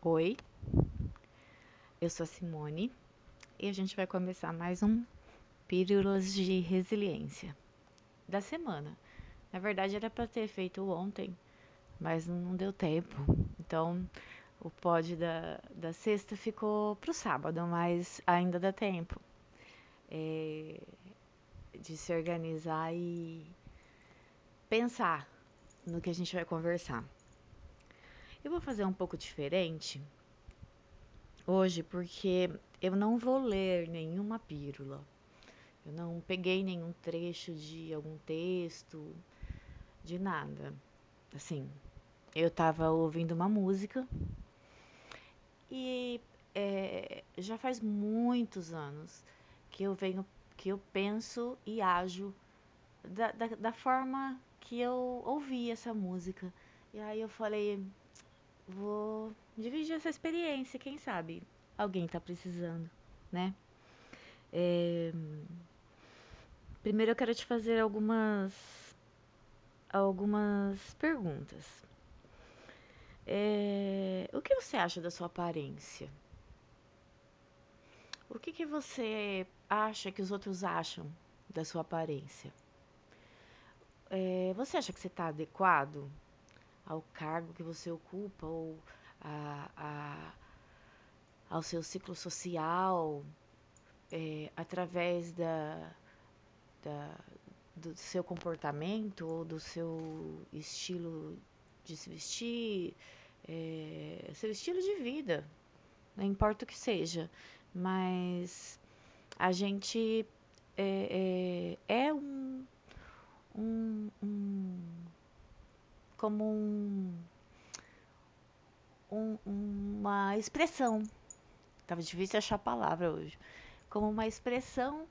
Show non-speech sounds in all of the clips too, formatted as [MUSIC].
Oi, eu sou a Simone e a gente vai começar mais um Pílulas de Resiliência da semana. Na verdade era para ter feito ontem, mas não deu tempo. Então o pod da, da sexta ficou pro sábado, mas ainda dá tempo é, de se organizar e pensar no que a gente vai conversar. Eu vou fazer um pouco diferente hoje porque eu não vou ler nenhuma pílula. Eu não peguei nenhum trecho de algum texto, de nada. Assim, eu tava ouvindo uma música e é, já faz muitos anos que eu venho, que eu penso e ajo da, da, da forma que eu ouvi essa música. E aí eu falei, vou dividir essa experiência, quem sabe alguém está precisando, né? É... Primeiro eu quero te fazer algumas algumas perguntas. É... O que você acha da sua aparência? O que, que você acha que os outros acham da sua aparência? É... Você acha que você está adequado ao cargo que você ocupa ou a, a, ao seu ciclo social é, através da, da, do seu comportamento ou do seu estilo de se vestir, é, seu estilo de vida, não importa o que seja, mas a gente é, é, é um, um, um como um, um, uma expressão. Tava difícil achar a palavra hoje. Como uma expressão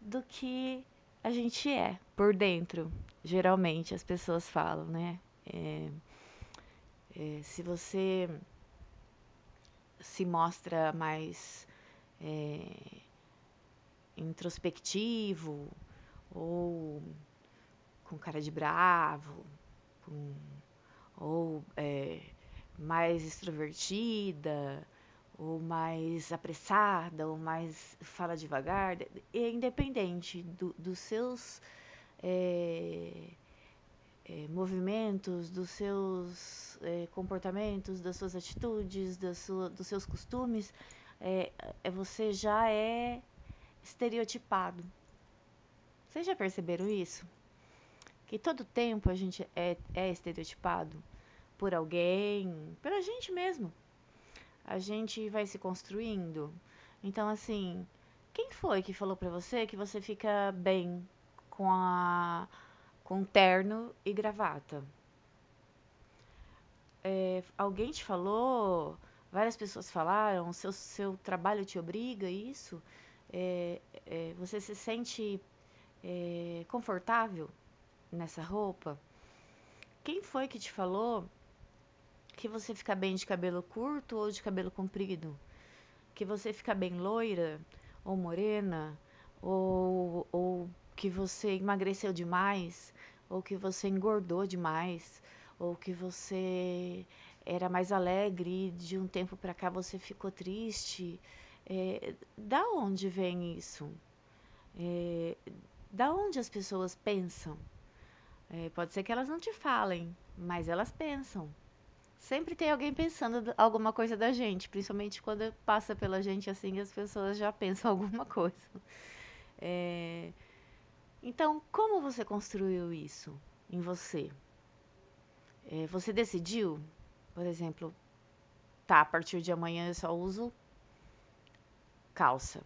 do que a gente é por dentro. Geralmente as pessoas falam, né? É, é, se você se mostra mais é, introspectivo ou com cara de bravo, com, ou é, mais extrovertida, ou mais apressada, ou mais fala devagar, é independente do, dos seus é, é, movimentos, dos seus é, comportamentos, das suas atitudes, das sua, dos seus costumes, é, é, você já é estereotipado. Vocês já perceberam isso? Que todo tempo a gente é, é estereotipado por alguém, pela gente mesmo. A gente vai se construindo. Então, assim, quem foi que falou pra você que você fica bem com a com terno e gravata? É, alguém te falou? Várias pessoas falaram? Seu, seu trabalho te obriga a isso? É, é, você se sente é, confortável nessa roupa? Quem foi que te falou que você fica bem de cabelo curto ou de cabelo comprido? Que você fica bem loira ou morena? Ou, ou que você emagreceu demais? Ou que você engordou demais? Ou que você era mais alegre e de um tempo para cá você ficou triste? É, da onde vem isso? É, da onde as pessoas pensam? É, pode ser que elas não te falem, mas elas pensam. Sempre tem alguém pensando alguma coisa da gente, principalmente quando passa pela gente assim, as pessoas já pensam [LAUGHS] alguma coisa. É, então, como você construiu isso em você? É, você decidiu, por exemplo, tá, a partir de amanhã eu só uso calça.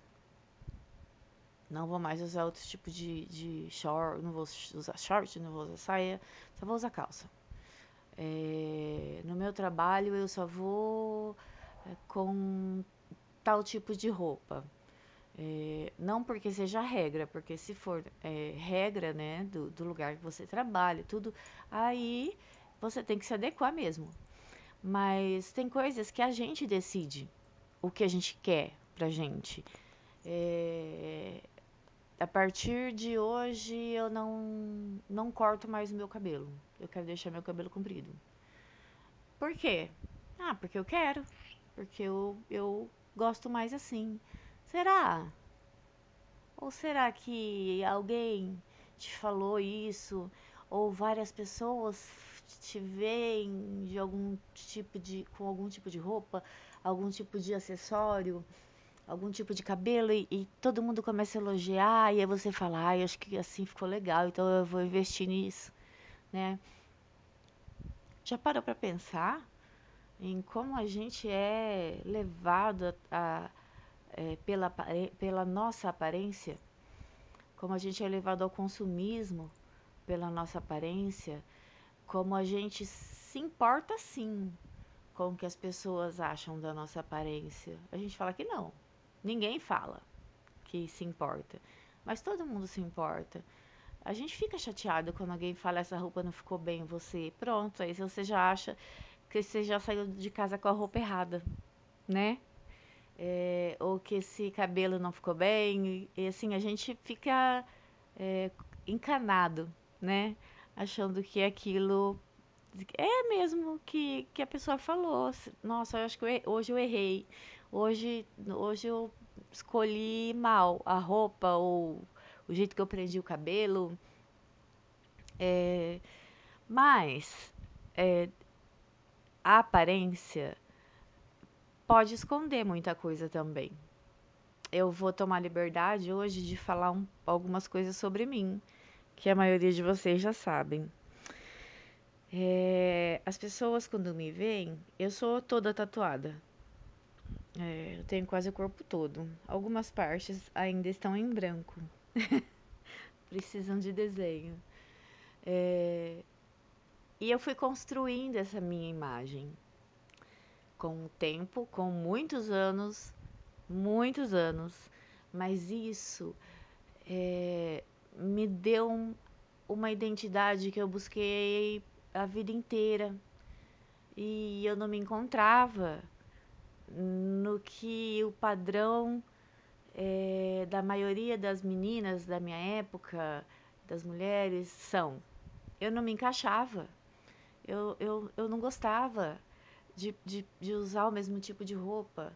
Não vou mais usar outro tipo de, de short, não vou usar short, não vou usar saia, só vou usar calça. É, no meu trabalho eu só vou é, com tal tipo de roupa. É, não porque seja regra, porque se for é, regra, né, do, do lugar que você trabalha, tudo, aí você tem que se adequar mesmo. Mas tem coisas que a gente decide o que a gente quer pra gente. É, a partir de hoje eu não, não corto mais o meu cabelo. Eu quero deixar meu cabelo comprido. Por quê? Ah, porque eu quero. porque eu, eu gosto mais assim. Será? Ou será que alguém te falou isso? Ou várias pessoas te veem de algum tipo de, com algum tipo de roupa, algum tipo de acessório, algum tipo de cabelo e, e todo mundo começa a elogiar e aí você fala, ai, acho que assim ficou legal, então eu vou investir nisso, né? Já parou para pensar em como a gente é levado a, é, pela, pela nossa aparência? Como a gente é levado ao consumismo pela nossa aparência? Como a gente se importa sim com o que as pessoas acham da nossa aparência? A gente fala que não. Ninguém fala que se importa, mas todo mundo se importa. A gente fica chateado quando alguém fala essa roupa não ficou bem em você. Pronto, aí você já acha que você já saiu de casa com a roupa errada, né? É, ou que esse cabelo não ficou bem. E assim, a gente fica é, encanado, né? Achando que aquilo é mesmo que, que a pessoa falou. Nossa, eu acho que eu, hoje eu errei. Hoje, hoje eu escolhi mal a roupa ou o jeito que eu prendi o cabelo. É, mas é, a aparência pode esconder muita coisa também. Eu vou tomar liberdade hoje de falar um, algumas coisas sobre mim, que a maioria de vocês já sabem. É, as pessoas quando me veem, eu sou toda tatuada. É, eu tenho quase o corpo todo. Algumas partes ainda estão em branco. [LAUGHS] Precisam de desenho. É, e eu fui construindo essa minha imagem com o tempo, com muitos anos, muitos anos, mas isso é, me deu um, uma identidade que eu busquei a vida inteira e eu não me encontrava no que o padrão é, da maioria das meninas da minha época, das mulheres, são. Eu não me encaixava. Eu, eu, eu não gostava de, de, de usar o mesmo tipo de roupa,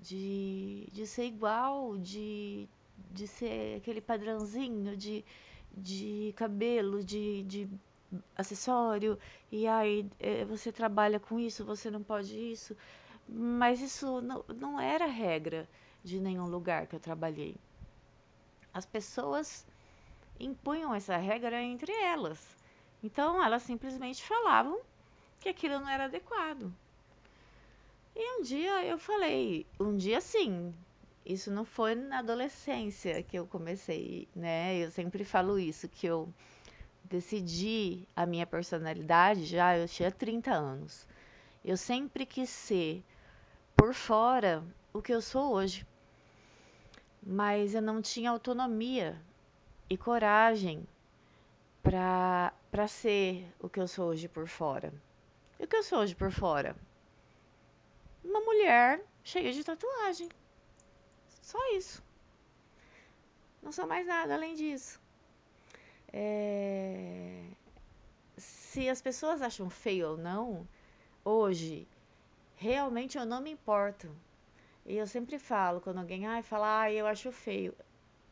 de, de ser igual, de, de ser aquele padrãozinho de, de cabelo, de, de acessório, e aí é, você trabalha com isso, você não pode isso. Mas isso não, não era regra de nenhum lugar que eu trabalhei. As pessoas impunham essa regra entre elas. Então elas simplesmente falavam que aquilo não era adequado. E um dia eu falei, um dia sim, isso não foi na adolescência que eu comecei, né? Eu sempre falo isso, que eu decidi a minha personalidade já eu tinha 30 anos. Eu sempre quis ser por fora o que eu sou hoje. Mas eu não tinha autonomia e coragem para ser o que eu sou hoje por fora. E o que eu sou hoje por fora? uma mulher cheia de tatuagem. Só isso. Não sou mais nada além disso. É... Se as pessoas acham feio ou não, hoje, realmente eu não me importo. E eu sempre falo, quando alguém fala, ah, eu acho feio.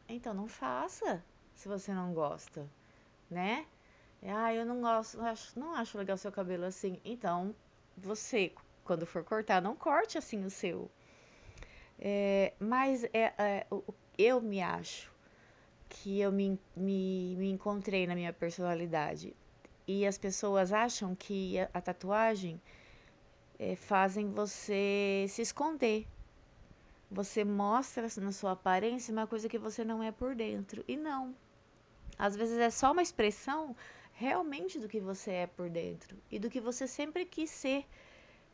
Então não faça, se você não gosta, né? Ah, eu não gosto, não acho, não acho legal seu cabelo assim. Então, você, quando for cortar, não corte assim o seu. É, mas é, é, eu me acho que eu me, me, me encontrei na minha personalidade. E as pessoas acham que a, a tatuagem é, fazem você se esconder. Você mostra na sua aparência uma coisa que você não é por dentro. E não. Às vezes é só uma expressão realmente do que você é por dentro e do que você sempre quis ser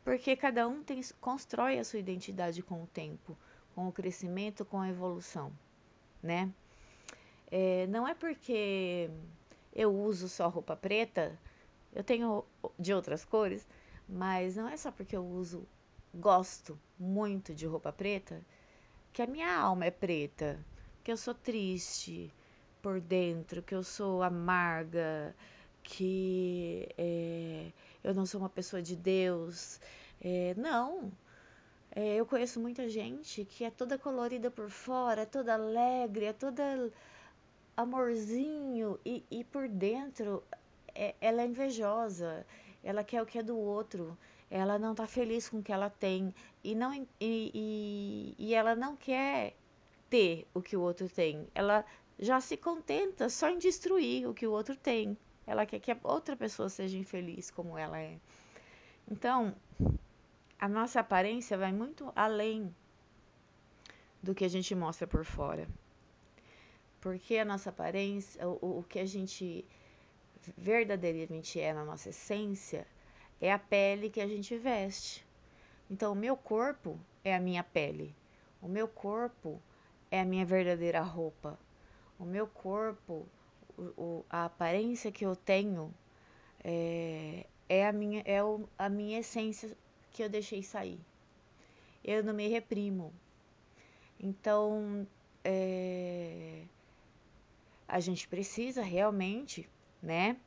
porque cada um tem, constrói a sua identidade com o tempo, com o crescimento, com a evolução, né? É, não é porque eu uso só roupa preta, eu tenho de outras cores, mas não é só porque eu uso, gosto muito de roupa preta, que a minha alma é preta, que eu sou triste por dentro, que eu sou amarga, que é, eu não sou uma pessoa de Deus. É, não. É, eu conheço muita gente que é toda colorida por fora, é toda alegre, é toda amorzinho e, e por dentro é, ela é invejosa, ela quer o que é do outro, ela não está feliz com o que ela tem e, não, e, e, e ela não quer ter o que o outro tem, ela já se contenta só em destruir o que o outro tem. Ela quer que a outra pessoa seja infeliz como ela é. Então, a nossa aparência vai muito além do que a gente mostra por fora. Porque a nossa aparência, o, o que a gente verdadeiramente é na nossa essência, é a pele que a gente veste. Então, o meu corpo é a minha pele. O meu corpo é a minha verdadeira roupa. O meu corpo, o, o, a aparência que eu tenho é, é, a, minha, é o, a minha essência que eu deixei sair. Eu não me reprimo. Então, é, a gente precisa realmente, né,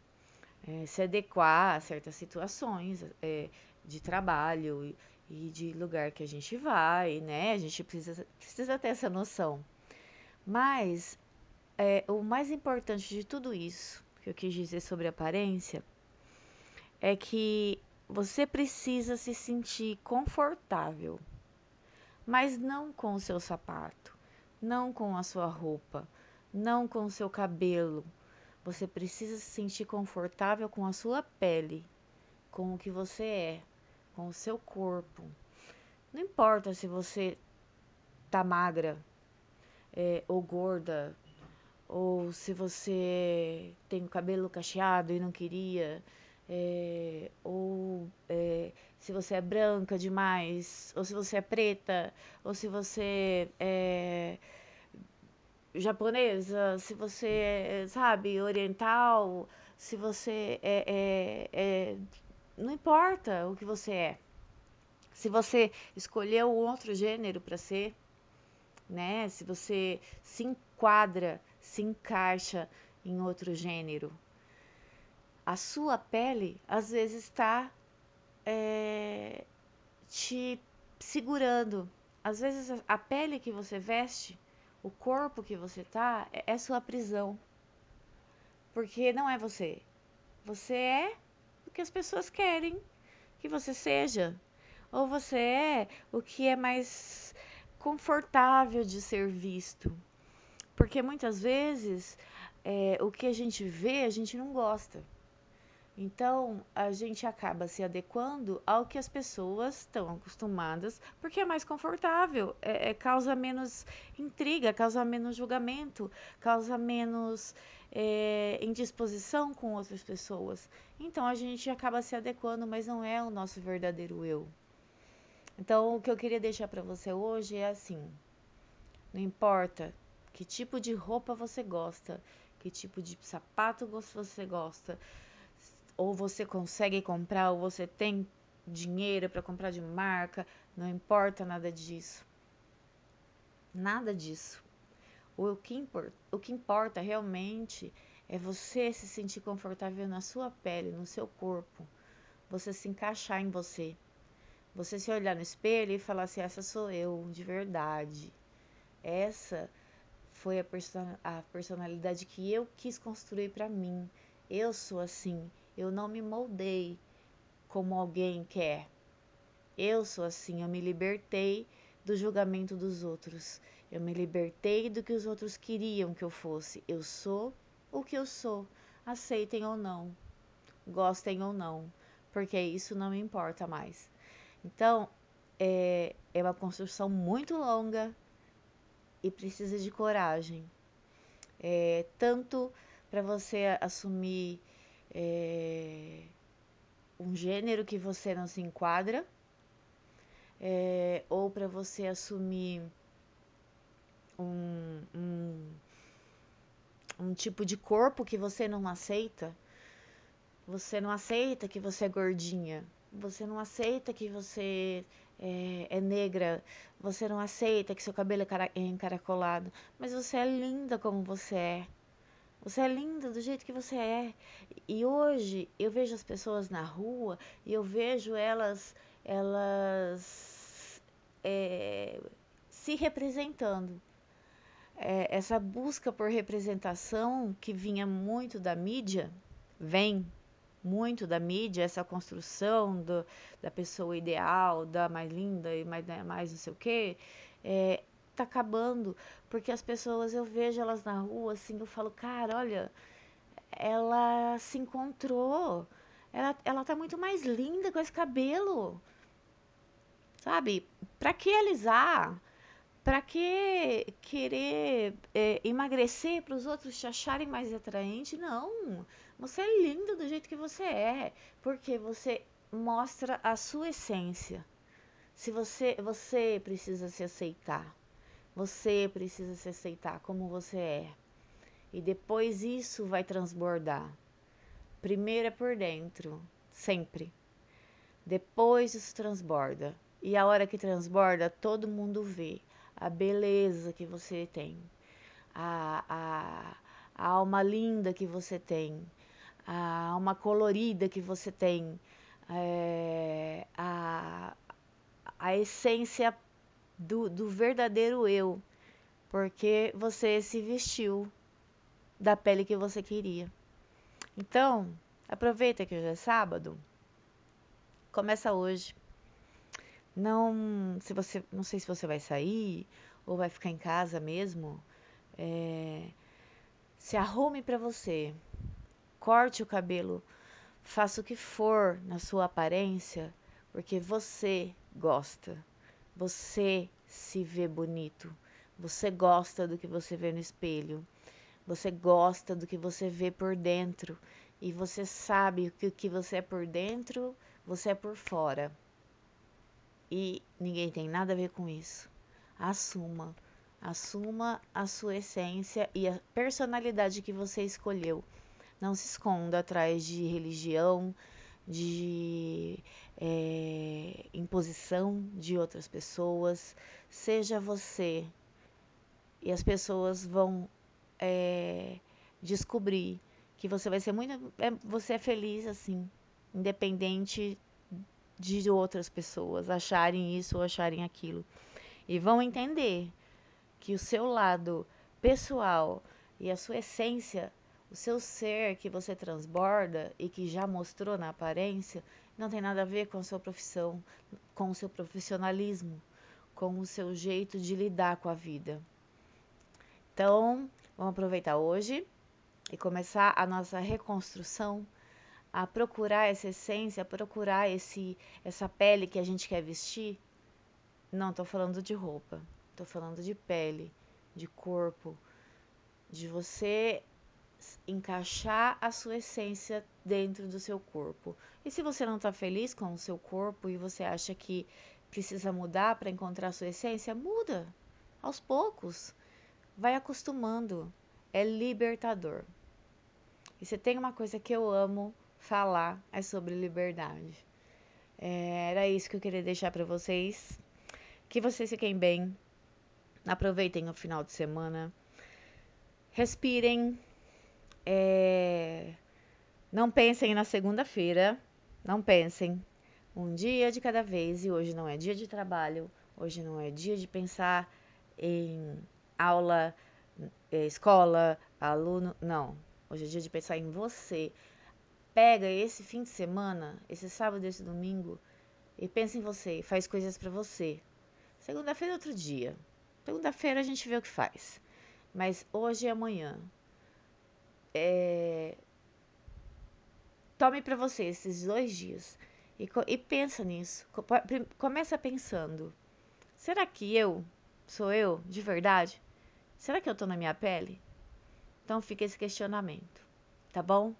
é, se adequar a certas situações é, de trabalho e, de lugar que a gente vai, né? A gente precisa, precisa ter essa noção. Mas é, o mais importante de tudo isso que eu quis dizer sobre aparência é que você precisa se sentir confortável, mas não com o seu sapato, não com a sua roupa, não com o seu cabelo. Você precisa se sentir confortável com a sua pele, com o que você é, com o seu corpo. Não importa se você tá magra é, ou gorda, ou se você tem o cabelo cacheado e não queria, é, ou é, se você é branca demais, ou se você é preta, ou se você é japonesa, se você é, sabe, oriental, se você é, é, é não importa o que você é. Se você escolheu outro gênero para ser, né? Se você se enquadra, se encaixa em outro gênero, a sua pele às vezes está é, te segurando. Às vezes a pele que você veste, o corpo que você tá, é, é sua prisão. Porque não é você. Você é o que as pessoas querem que você seja. Ou você é o que é mais confortável de ser visto. Porque muitas vezes é, o que a gente vê, a gente não gosta. Então, a gente acaba se adequando ao que as pessoas estão acostumadas, porque é mais confortável, é, é, causa menos intriga, causa menos julgamento, causa menos é, indisposição com outras pessoas. Então, a gente acaba se adequando, mas não é o nosso verdadeiro eu. Então, o que eu queria deixar para você hoje é assim: não importa que tipo de roupa você gosta, que tipo de sapato você gosta, ou você consegue comprar, ou você tem dinheiro para comprar de marca, não importa nada disso. Nada disso. O que, importa, o que importa realmente é você se sentir confortável na sua pele, no seu corpo, você se encaixar em você. Você se olhar no espelho e falar assim: essa sou eu, de verdade. Essa foi a, person a personalidade que eu quis construir para mim. Eu sou assim. Eu não me moldei como alguém quer. Eu sou assim. Eu me libertei do julgamento dos outros. Eu me libertei do que os outros queriam que eu fosse. Eu sou o que eu sou. Aceitem ou não. Gostem ou não. Porque isso não me importa mais. Então, é, é uma construção muito longa e precisa de coragem. É, tanto para você assumir é, um gênero que você não se enquadra, é, ou para você assumir um, um, um tipo de corpo que você não aceita. Você não aceita que você é gordinha, você não aceita que você é, é, negra, você não aceita que seu cabelo é, é encaracolado, mas você é linda como você é. Você é linda do jeito que você é. E hoje eu vejo as pessoas na rua e eu vejo elas elas é, se representando. É, essa busca por representação que vinha muito da mídia, vem muito da mídia, essa construção do, da pessoa ideal, da mais linda e mais, né, mais não sei o que, é, tá acabando, porque as pessoas, eu vejo elas na rua, assim, eu falo, cara, olha, ela se encontrou, ela, ela tá muito mais linda com esse cabelo, sabe? Pra que alisar? Pra que querer é, emagrecer para os outros te acharem mais atraente? Não, você é linda do jeito que você é, porque você mostra a sua essência. Se você, você precisa se aceitar. Você precisa se aceitar como você é. E depois isso vai transbordar. Primeiro é por dentro, sempre. Depois isso transborda. E a hora que transborda, todo mundo vê a beleza que você tem, a, a, a alma linda que você tem, a alma colorida que você tem, é, a, a essência do, do verdadeiro eu, porque você se vestiu da pele que você queria. Então, aproveita que hoje é sábado, começa hoje. Não, se você, não sei se você vai sair ou vai ficar em casa mesmo. É, se arrume para você, corte o cabelo, faça o que for na sua aparência, porque você gosta, você se vê bonito, você gosta do que você vê no espelho, você gosta do que você vê por dentro e você sabe que o que você é por dentro, você é por fora. E ninguém tem nada a ver com isso. Assuma. Assuma a sua essência e a personalidade que você escolheu. Não se esconda atrás de religião, de é, imposição de outras pessoas. Seja você. E as pessoas vão é, descobrir que você vai ser muito. É, você é feliz assim, independente de outras pessoas acharem isso ou acharem aquilo. E vão entender que o seu lado pessoal e a sua essência, o seu ser que você transborda e que já mostrou na aparência, não tem nada a ver com a sua profissão, com o seu profissionalismo, com o seu jeito de lidar com a vida. Então, vamos aproveitar hoje e começar a nossa reconstrução a procurar essa essência, a procurar esse, essa pele que a gente quer vestir, não estou falando de roupa, estou falando de pele, de corpo, de você encaixar a sua essência dentro do seu corpo. E se você não está feliz com o seu corpo e você acha que precisa mudar para encontrar a sua essência, muda aos poucos. Vai acostumando. É libertador. E você tem uma coisa que eu amo falar é sobre liberdade. É, era isso que eu queria deixar para vocês. Que vocês fiquem bem. Aproveitem o final de semana. Respirem. É, não pensem na segunda-feira. Não pensem. Um dia de cada vez. E hoje não é dia de trabalho. Hoje não é dia de pensar em aula, é, escola, aluno. Não. Hoje é dia de pensar em você pega esse fim de semana, esse sábado esse domingo, e pensa em você, faz coisas para você. Segunda-feira é outro dia. Segunda-feira a gente vê o que faz. Mas hoje e amanhã. É... Tome para você esses dois dias e, e pensa nisso. Começa pensando: será que eu sou eu de verdade? Será que eu tô na minha pele? Então fica esse questionamento, tá bom?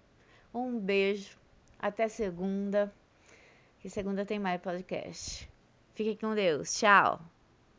Um beijo. Até segunda. Que segunda tem mais podcast. Fique com Deus. Tchau.